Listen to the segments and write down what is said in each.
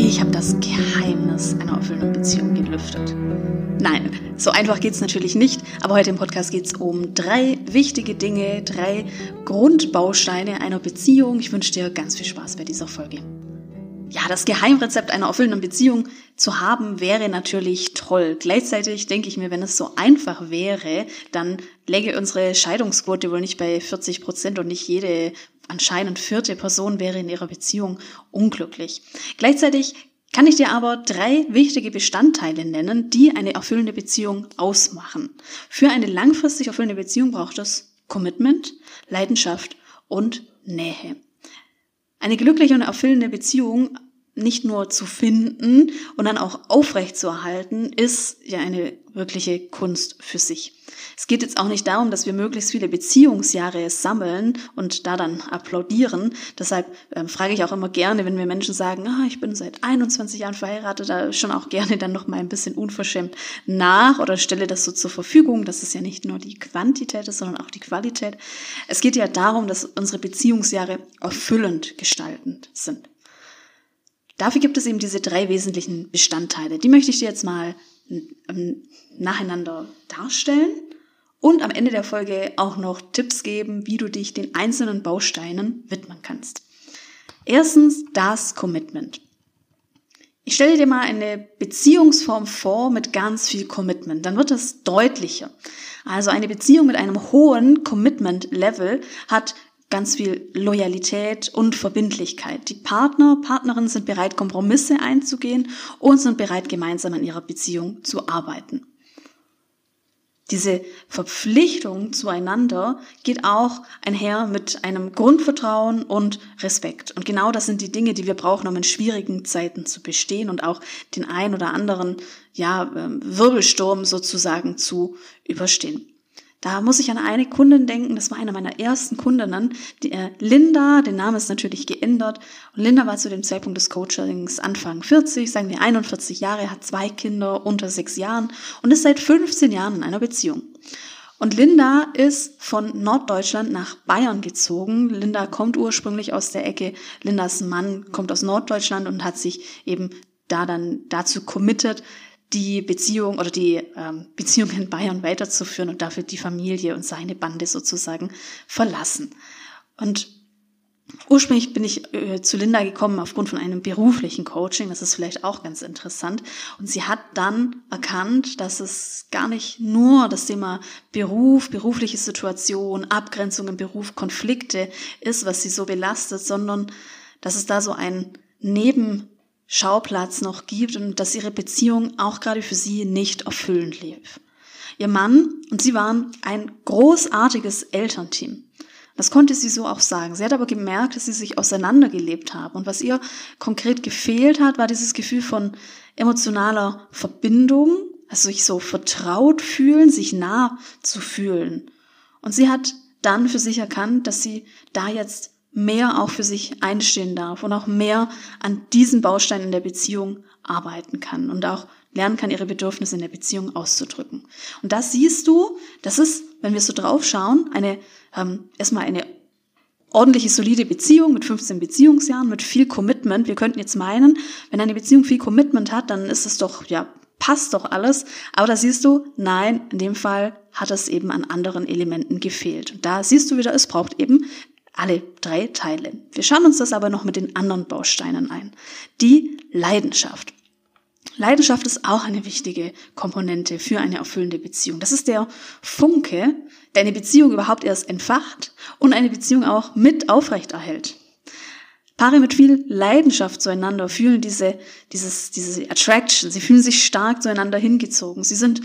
Ich habe das Geheimnis einer erfüllenden Beziehung gelüftet. Nein, so einfach geht's natürlich nicht, aber heute im Podcast geht's um drei wichtige Dinge, drei Grundbausteine einer Beziehung. Ich wünsche dir ganz viel Spaß bei dieser Folge. Ja, das Geheimrezept einer erfüllenden Beziehung zu haben wäre natürlich toll. Gleichzeitig denke ich mir, wenn es so einfach wäre, dann läge unsere Scheidungsquote wohl nicht bei 40 Prozent und nicht jede anscheinend vierte Person wäre in ihrer Beziehung unglücklich. Gleichzeitig kann ich dir aber drei wichtige Bestandteile nennen, die eine erfüllende Beziehung ausmachen. Für eine langfristig erfüllende Beziehung braucht es Commitment, Leidenschaft und Nähe. Eine glückliche und erfüllende Beziehung nicht nur zu finden und dann auch aufrecht zu erhalten, ist ja eine wirkliche Kunst für sich. Es geht jetzt auch nicht darum, dass wir möglichst viele Beziehungsjahre sammeln und da dann applaudieren. Deshalb äh, frage ich auch immer gerne, wenn mir Menschen sagen, ah, ich bin seit 21 Jahren verheiratet, da schon auch gerne dann noch mal ein bisschen unverschämt nach oder stelle das so zur Verfügung. Das ist ja nicht nur die Quantität ist, sondern auch die Qualität. Es geht ja darum, dass unsere Beziehungsjahre erfüllend gestaltend sind. Dafür gibt es eben diese drei wesentlichen Bestandteile. Die möchte ich dir jetzt mal ähm, nacheinander darstellen und am Ende der Folge auch noch Tipps geben, wie du dich den einzelnen Bausteinen widmen kannst. Erstens das Commitment. Ich stelle dir mal eine Beziehungsform vor mit ganz viel Commitment. Dann wird es deutlicher. Also eine Beziehung mit einem hohen Commitment-Level hat ganz viel Loyalität und Verbindlichkeit. Die Partner, Partnerinnen sind bereit, Kompromisse einzugehen und sind bereit, gemeinsam an ihrer Beziehung zu arbeiten. Diese Verpflichtung zueinander geht auch einher mit einem Grundvertrauen und Respekt. Und genau das sind die Dinge, die wir brauchen, um in schwierigen Zeiten zu bestehen und auch den ein oder anderen, ja, ähm, Wirbelsturm sozusagen zu überstehen. Da muss ich an eine Kundin denken, das war eine meiner ersten Kundinnen, die, äh, Linda, der Name ist natürlich geändert. Und Linda war zu dem Zeitpunkt des Coachings Anfang 40, sagen wir 41 Jahre, hat zwei Kinder unter sechs Jahren und ist seit 15 Jahren in einer Beziehung. Und Linda ist von Norddeutschland nach Bayern gezogen. Linda kommt ursprünglich aus der Ecke. Lindas Mann kommt aus Norddeutschland und hat sich eben da dann dazu committed, die Beziehung oder die ähm, Beziehung in Bayern weiterzuführen und dafür die Familie und seine Bande sozusagen verlassen. Und ursprünglich bin ich äh, zu Linda gekommen aufgrund von einem beruflichen Coaching, das ist vielleicht auch ganz interessant. Und sie hat dann erkannt, dass es gar nicht nur das Thema Beruf, berufliche Situation, Abgrenzung im Beruf, Konflikte ist, was sie so belastet, sondern dass es da so ein Neben Schauplatz noch gibt und dass ihre Beziehung auch gerade für sie nicht erfüllend lief. Ihr Mann und sie waren ein großartiges Elternteam. Das konnte sie so auch sagen. Sie hat aber gemerkt, dass sie sich auseinandergelebt haben. Und was ihr konkret gefehlt hat, war dieses Gefühl von emotionaler Verbindung, also sich so vertraut fühlen, sich nah zu fühlen. Und sie hat dann für sich erkannt, dass sie da jetzt mehr auch für sich einstehen darf und auch mehr an diesen Bausteinen in der Beziehung arbeiten kann und auch lernen kann, ihre Bedürfnisse in der Beziehung auszudrücken. Und das siehst du, das ist, wenn wir so drauf schauen, eine, ähm, erstmal eine ordentliche, solide Beziehung mit 15 Beziehungsjahren, mit viel Commitment. Wir könnten jetzt meinen, wenn eine Beziehung viel Commitment hat, dann ist es doch, ja, passt doch alles. Aber da siehst du, nein, in dem Fall hat es eben an anderen Elementen gefehlt. Und da siehst du wieder, es braucht eben alle drei Teile. Wir schauen uns das aber noch mit den anderen Bausteinen ein. Die Leidenschaft. Leidenschaft ist auch eine wichtige Komponente für eine erfüllende Beziehung. Das ist der Funke, der eine Beziehung überhaupt erst entfacht und eine Beziehung auch mit aufrechterhält. Paare mit viel Leidenschaft zueinander fühlen diese, dieses, diese Attraction. Sie fühlen sich stark zueinander hingezogen. Sie sind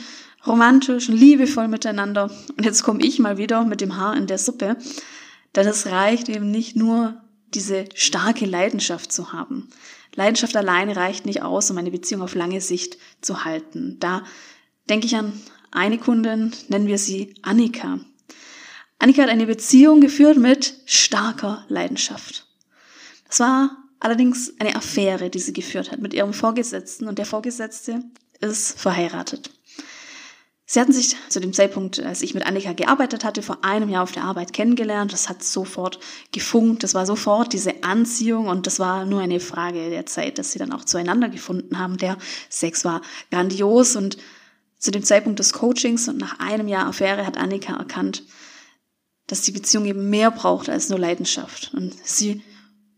romantisch und liebevoll miteinander. Und jetzt komme ich mal wieder mit dem Haar in der Suppe. Denn es reicht eben nicht nur, diese starke Leidenschaft zu haben. Leidenschaft alleine reicht nicht aus, um eine Beziehung auf lange Sicht zu halten. Da denke ich an eine Kundin, nennen wir sie Annika. Annika hat eine Beziehung geführt mit starker Leidenschaft. Das war allerdings eine Affäre, die sie geführt hat mit ihrem Vorgesetzten und der Vorgesetzte ist verheiratet. Sie hatten sich zu dem Zeitpunkt, als ich mit Annika gearbeitet hatte, vor einem Jahr auf der Arbeit kennengelernt. Das hat sofort gefunkt, das war sofort diese Anziehung und das war nur eine Frage der Zeit, dass sie dann auch zueinander gefunden haben. Der Sex war grandios und zu dem Zeitpunkt des Coachings und nach einem Jahr Affäre hat Annika erkannt, dass die Beziehung eben mehr braucht als nur Leidenschaft. Und sie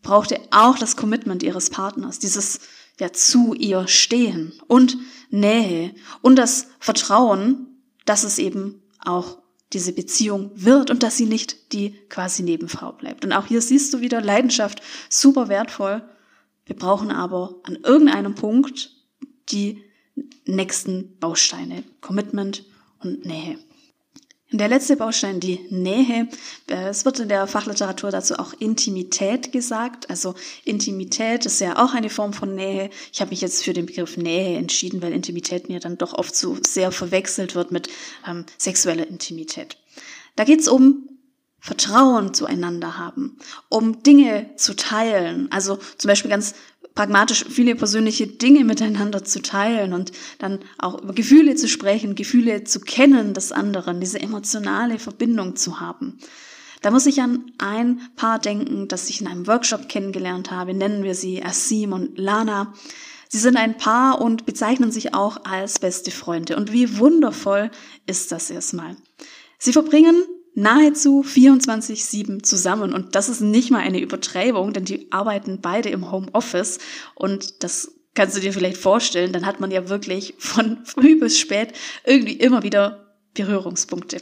brauchte auch das Commitment ihres Partners, dieses ja zu ihr stehen und Nähe und das Vertrauen, dass es eben auch diese Beziehung wird und dass sie nicht die quasi Nebenfrau bleibt. Und auch hier siehst du wieder Leidenschaft, super wertvoll. Wir brauchen aber an irgendeinem Punkt die nächsten Bausteine, Commitment und Nähe. Der letzte Baustein, die Nähe. Äh, es wird in der Fachliteratur dazu auch Intimität gesagt. Also Intimität ist ja auch eine Form von Nähe. Ich habe mich jetzt für den Begriff Nähe entschieden, weil Intimität mir dann doch oft so sehr verwechselt wird mit ähm, sexueller Intimität. Da geht es um Vertrauen zueinander haben, um Dinge zu teilen. Also zum Beispiel ganz pragmatisch viele persönliche Dinge miteinander zu teilen und dann auch über Gefühle zu sprechen, Gefühle zu kennen des anderen, diese emotionale Verbindung zu haben. Da muss ich an ein Paar denken, das ich in einem Workshop kennengelernt habe, nennen wir sie Asim und Lana. Sie sind ein Paar und bezeichnen sich auch als beste Freunde. Und wie wundervoll ist das erstmal. Sie verbringen nahezu 24-7 zusammen. Und das ist nicht mal eine Übertreibung, denn die arbeiten beide im Homeoffice. Und das kannst du dir vielleicht vorstellen, dann hat man ja wirklich von früh bis spät irgendwie immer wieder Berührungspunkte.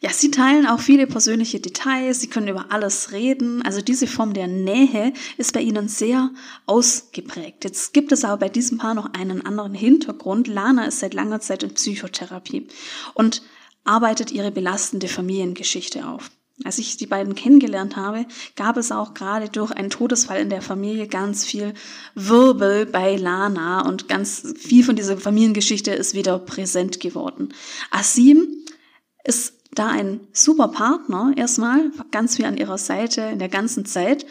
Ja, sie teilen auch viele persönliche Details, sie können über alles reden. Also diese Form der Nähe ist bei ihnen sehr ausgeprägt. Jetzt gibt es aber bei diesem Paar noch einen anderen Hintergrund. Lana ist seit langer Zeit in Psychotherapie. Und arbeitet ihre belastende Familiengeschichte auf. Als ich die beiden kennengelernt habe, gab es auch gerade durch einen Todesfall in der Familie ganz viel Wirbel bei Lana und ganz viel von dieser Familiengeschichte ist wieder präsent geworden. Asim ist da ein super Partner erstmal, ganz viel an ihrer Seite in der ganzen Zeit.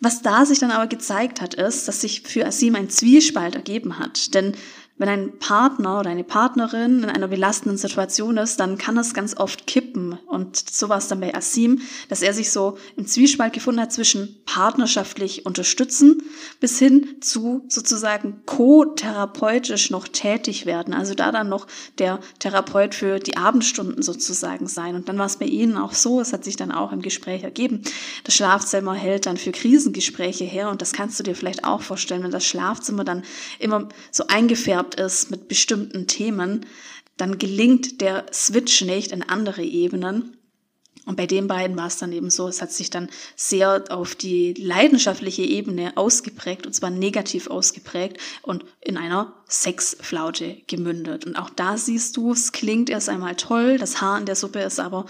Was da sich dann aber gezeigt hat, ist, dass sich für Asim ein Zwiespalt ergeben hat. Denn wenn ein Partner oder eine Partnerin in einer belastenden Situation ist, dann kann es ganz oft kippen. Und so war es dann bei Asim, dass er sich so im Zwiespalt gefunden hat zwischen partnerschaftlich unterstützen bis hin zu sozusagen co-therapeutisch noch tätig werden. Also da dann noch der Therapeut für die Abendstunden sozusagen sein. Und dann war es bei ihnen auch so, es hat sich dann auch im Gespräch ergeben. Das Schlafzimmer hält dann für Krisengespräche her. Und das kannst du dir vielleicht auch vorstellen, wenn das Schlafzimmer dann immer so eingefärbt begabt ist mit bestimmten Themen, dann gelingt der Switch nicht in andere Ebenen. Und bei den beiden war es dann eben so, es hat sich dann sehr auf die leidenschaftliche Ebene ausgeprägt, und zwar negativ ausgeprägt und in einer Sexflaute gemündet. Und auch da siehst du, es klingt erst einmal toll, das Haar in der Suppe ist aber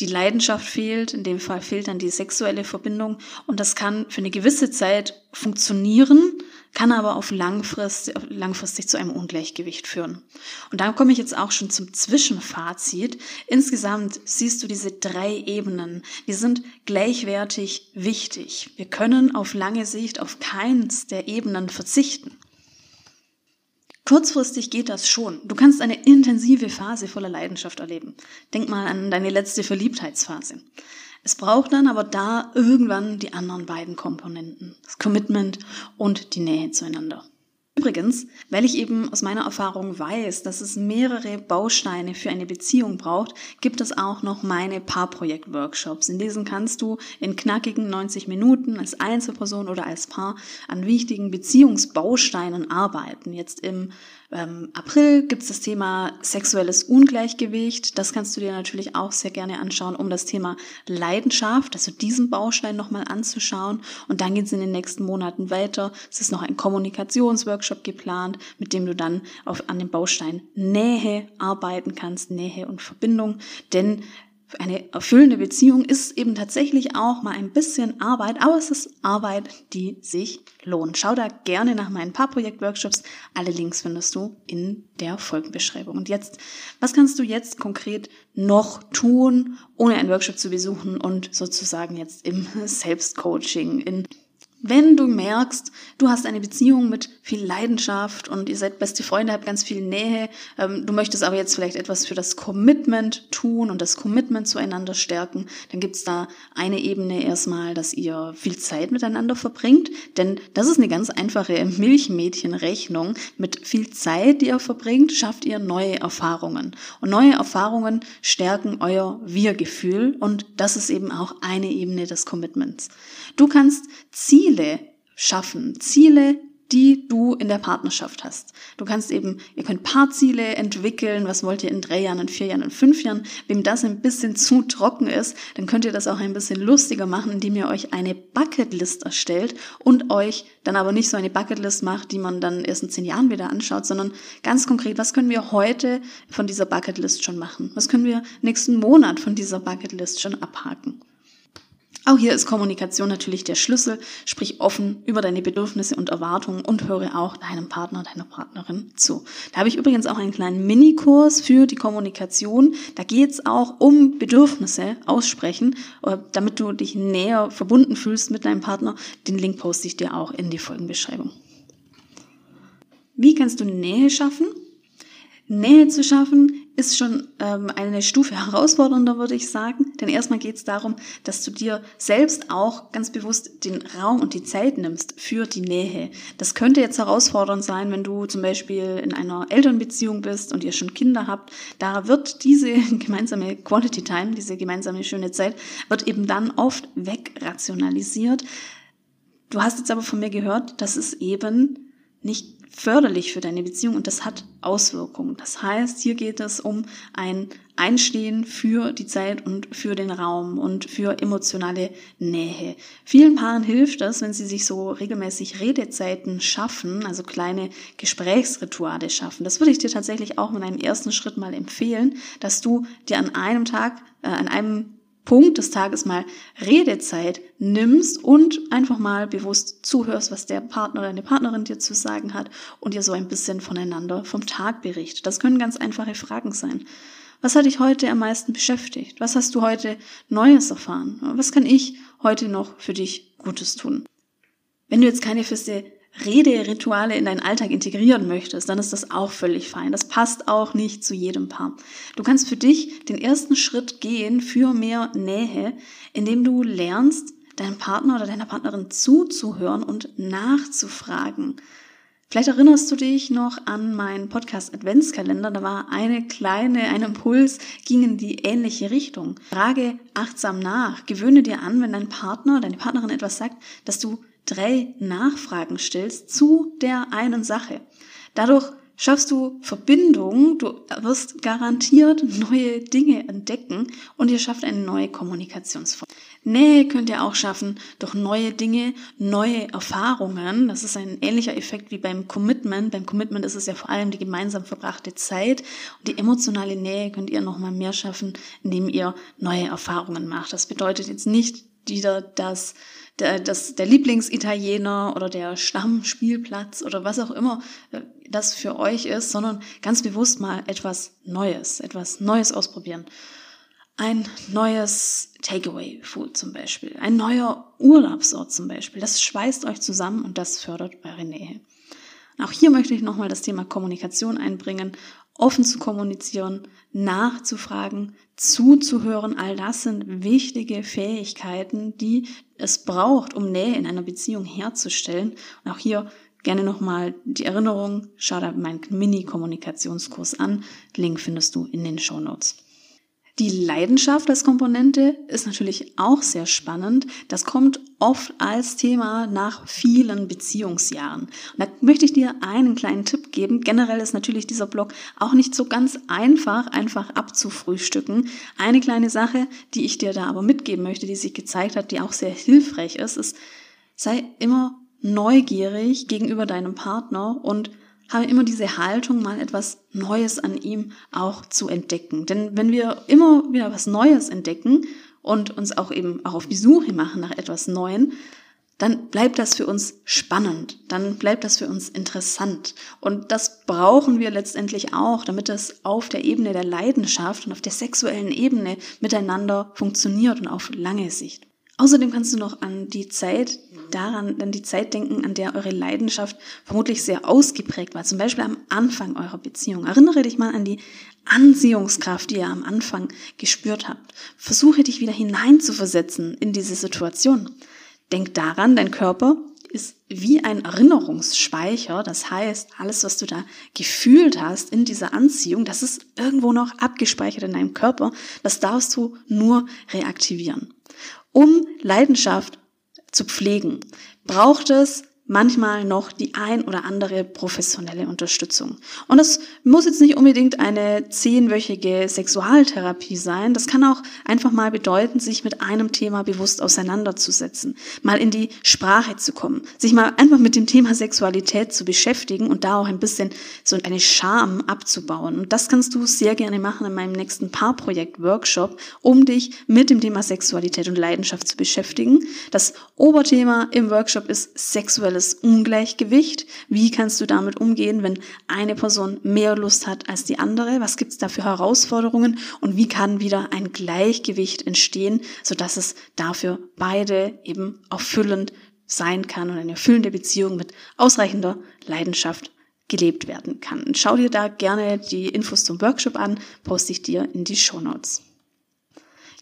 die Leidenschaft fehlt, in dem Fall fehlt dann die sexuelle Verbindung und das kann für eine gewisse Zeit funktionieren, kann aber auf langfristig, langfristig zu einem Ungleichgewicht führen. Und da komme ich jetzt auch schon zum Zwischenfazit. Insgesamt siehst du diese drei Ebenen, die sind gleichwertig wichtig. Wir können auf lange Sicht auf keins der Ebenen verzichten. Kurzfristig geht das schon. Du kannst eine intensive Phase voller Leidenschaft erleben. Denk mal an deine letzte Verliebtheitsphase. Es braucht dann aber da irgendwann die anderen beiden Komponenten. Das Commitment und die Nähe zueinander. Übrigens, weil ich eben aus meiner Erfahrung weiß, dass es mehrere Bausteine für eine Beziehung braucht, gibt es auch noch meine Paarprojekt-Workshops. In diesen kannst du in knackigen 90 Minuten als Einzelperson oder als Paar an wichtigen Beziehungsbausteinen arbeiten. Jetzt im ähm, April gibt es das Thema sexuelles Ungleichgewicht. Das kannst du dir natürlich auch sehr gerne anschauen, um das Thema Leidenschaft, also diesen Baustein nochmal anzuschauen. Und dann geht es in den nächsten Monaten weiter. Es ist noch ein Kommunikationsworkshop geplant, mit dem du dann auf, an dem Baustein Nähe arbeiten kannst, Nähe und Verbindung. Denn eine erfüllende Beziehung ist eben tatsächlich auch mal ein bisschen Arbeit, aber es ist Arbeit, die sich lohnt. Schau da gerne nach meinen paar Projektworkshops. Alle Links findest du in der Folgenbeschreibung. Und jetzt, was kannst du jetzt konkret noch tun, ohne einen Workshop zu besuchen und sozusagen jetzt im Selbstcoaching, in Wenn du merkst, du hast eine Beziehung mit viel Leidenschaft und ihr seid beste Freunde, habt ganz viel Nähe, ähm, du möchtest aber jetzt vielleicht etwas für das Commitment tun und das Commitment zueinander stärken, dann gibt's da eine Ebene erstmal, dass ihr viel Zeit miteinander verbringt, denn das ist eine ganz einfache Milchmädchenrechnung. Mit viel Zeit, die ihr verbringt, schafft ihr neue Erfahrungen. Und neue Erfahrungen stärken euer Wir-Gefühl und das ist eben auch eine Ebene des Commitments. Du kannst Ziele schaffen, Ziele, die du in der Partnerschaft hast. Du kannst eben, ihr könnt Paarziele entwickeln, was wollt ihr in drei Jahren, in vier Jahren, in fünf Jahren. Wem das ein bisschen zu trocken ist, dann könnt ihr das auch ein bisschen lustiger machen, indem ihr euch eine Bucketlist erstellt und euch dann aber nicht so eine Bucketlist macht, die man dann erst in zehn Jahren wieder anschaut, sondern ganz konkret, was können wir heute von dieser Bucketlist schon machen? Was können wir nächsten Monat von dieser Bucketlist schon abhaken? Auch hier ist Kommunikation natürlich der Schlüssel. Sprich offen über deine Bedürfnisse und Erwartungen und höre auch deinem Partner, deiner Partnerin zu. Da habe ich übrigens auch einen kleinen Minikurs für die Kommunikation. Da geht es auch um Bedürfnisse aussprechen, äh, damit du dich näher verbunden fühlst mit deinem Partner. Den Link poste ich dir auch in die Folgenbeschreibung. Wie kannst du Nähe schaffen? Nähe zu schaffen ist schon ähm, eine Stufe herausfordernder, würde ich sagen. Denn erstmal geht es darum, dass du dir selbst auch ganz bewusst den Raum und die Zeit nimmst für die Nähe. Das könnte jetzt herausfordernd sein, wenn du zum Beispiel in einer Elternbeziehung bist und ihr schon Kinder habt. Da wird diese gemeinsame Quality Time, diese gemeinsame schöne Zeit, wird eben dann oft wegrationalisiert. Du hast jetzt aber von mir gehört, dass es eben nicht förderlich für deine Beziehung und das hat Auswirkungen. Das heißt, hier geht es um ein Einstehen für die Zeit und für den Raum und für emotionale Nähe. Vielen Paaren hilft das, wenn sie sich so regelmäßig Redezeiten schaffen, also kleine Gesprächsrituale schaffen. Das würde ich dir tatsächlich auch in einem ersten Schritt mal empfehlen, dass du dir an einem Tag, äh, an einem Punkt des Tages mal Redezeit nimmst und einfach mal bewusst zuhörst, was der Partner oder deine Partnerin dir zu sagen hat und ihr so ein bisschen voneinander vom Tag berichtet. Das können ganz einfache Fragen sein. Was hat dich heute am meisten beschäftigt? Was hast du heute Neues erfahren? Was kann ich heute noch für dich Gutes tun? Wenn du jetzt keine feste Rederituale in deinen Alltag integrieren möchtest, dann ist das auch völlig fein. Das passt auch nicht zu jedem Paar. Du kannst für dich den ersten Schritt gehen für mehr Nähe, indem du lernst, deinem Partner oder deiner Partnerin zuzuhören und nachzufragen. Vielleicht erinnerst du dich noch an meinen Podcast Adventskalender. Da war eine kleine, ein Impuls, ging in die ähnliche Richtung. Frage achtsam nach. Gewöhne dir an, wenn dein Partner, deine Partnerin etwas sagt, dass du drei Nachfragen stellst zu der einen Sache. Dadurch schaffst du Verbindungen, du wirst garantiert neue Dinge entdecken und ihr schafft eine neue Kommunikationsform. Nähe könnt ihr auch schaffen durch neue Dinge, neue Erfahrungen. Das ist ein ähnlicher Effekt wie beim Commitment. Beim Commitment ist es ja vor allem die gemeinsam verbrachte Zeit und die emotionale Nähe könnt ihr nochmal mehr schaffen, indem ihr neue Erfahrungen macht. Das bedeutet jetzt nicht wieder, dass der, das, der Lieblingsitaliener oder der Stammspielplatz oder was auch immer äh, das für euch ist, sondern ganz bewusst mal etwas Neues, etwas Neues ausprobieren. Ein neues Takeaway-Food zum Beispiel, ein neuer Urlaubsort zum Beispiel. Das schweißt euch zusammen und das fördert eure Nähe. Auch hier möchte ich nochmal das Thema Kommunikation einbringen offen zu kommunizieren, nachzufragen, zuzuhören, all das sind wichtige Fähigkeiten, die es braucht, um Nähe in einer Beziehung herzustellen. Und auch hier gerne nochmal die Erinnerung, schau da meinen Mini-Kommunikationskurs an. Link findest du in den Show Notes. Die Leidenschaft als Komponente ist natürlich auch sehr spannend. Das kommt oft als Thema nach vielen Beziehungsjahren. Und da möchte ich dir einen kleinen Tipp geben. Generell ist natürlich dieser Blog auch nicht so ganz einfach, einfach abzufrühstücken. Eine kleine Sache, die ich dir da aber mitgeben möchte, die sich gezeigt hat, die auch sehr hilfreich ist, ist, sei immer neugierig gegenüber deinem Partner und habe immer diese Haltung, mal etwas Neues an ihm auch zu entdecken. Denn wenn wir immer wieder was Neues entdecken und uns auch eben auch auf die Suche machen nach etwas Neuem, dann bleibt das für uns spannend, dann bleibt das für uns interessant. Und das brauchen wir letztendlich auch, damit das auf der Ebene der Leidenschaft und auf der sexuellen Ebene miteinander funktioniert und auf lange Sicht. Außerdem kannst du noch an die Zeit daran, an die Zeit denken, an der eure Leidenschaft vermutlich sehr ausgeprägt war. Zum Beispiel am Anfang eurer Beziehung. Erinnere dich mal an die Anziehungskraft, die ihr am Anfang gespürt habt. Versuche dich wieder hineinzuversetzen in diese Situation. Denk daran, dein Körper ist wie ein Erinnerungsspeicher. Das heißt, alles, was du da gefühlt hast in dieser Anziehung, das ist irgendwo noch abgespeichert in deinem Körper. Das darfst du nur reaktivieren. Um Leidenschaft zu pflegen, braucht es manchmal noch die ein oder andere professionelle Unterstützung. Und das muss jetzt nicht unbedingt eine zehnwöchige Sexualtherapie sein. Das kann auch einfach mal bedeuten, sich mit einem Thema bewusst auseinanderzusetzen, mal in die Sprache zu kommen, sich mal einfach mit dem Thema Sexualität zu beschäftigen und da auch ein bisschen so eine Scham abzubauen. Und das kannst du sehr gerne machen in meinem nächsten Paarprojekt-Workshop, um dich mit dem Thema Sexualität und Leidenschaft zu beschäftigen. Das Oberthema im Workshop ist sexuelle sexuelles Ungleichgewicht. Wie kannst du damit umgehen, wenn eine Person mehr Lust hat als die andere? Was gibt es da für Herausforderungen? Und wie kann wieder ein Gleichgewicht entstehen, sodass es dafür beide eben erfüllend sein kann und eine erfüllende Beziehung mit ausreichender Leidenschaft gelebt werden kann. Schau dir da gerne die Infos zum Workshop an, poste ich dir in die Show Notes.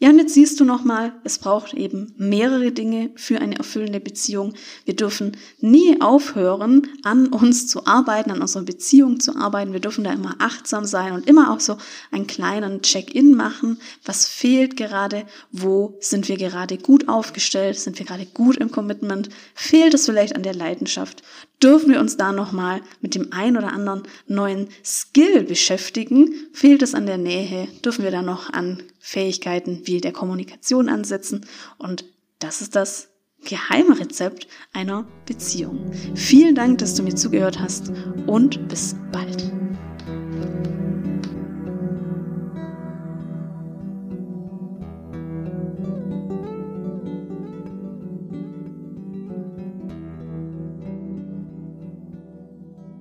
Ja, und jetzt siehst du nochmal, es braucht eben mehrere Dinge für eine erfüllende Beziehung. Wir dürfen nie aufhören, an uns zu arbeiten, an unserer Beziehung zu arbeiten. Wir dürfen da immer achtsam sein und immer auch so einen kleinen Check-in machen. Was fehlt gerade? Wo sind wir gerade gut aufgestellt? Sind wir gerade gut im Commitment? Fehlt es vielleicht an der Leidenschaft? Dürfen wir uns da nochmal mit dem ein oder anderen neuen Skill beschäftigen? Fehlt es an der Nähe? Dürfen wir da noch an Fähigkeiten wie der Kommunikation ansetzen? Und das ist das geheime Rezept einer Beziehung. Vielen Dank, dass du mir zugehört hast und bis bald.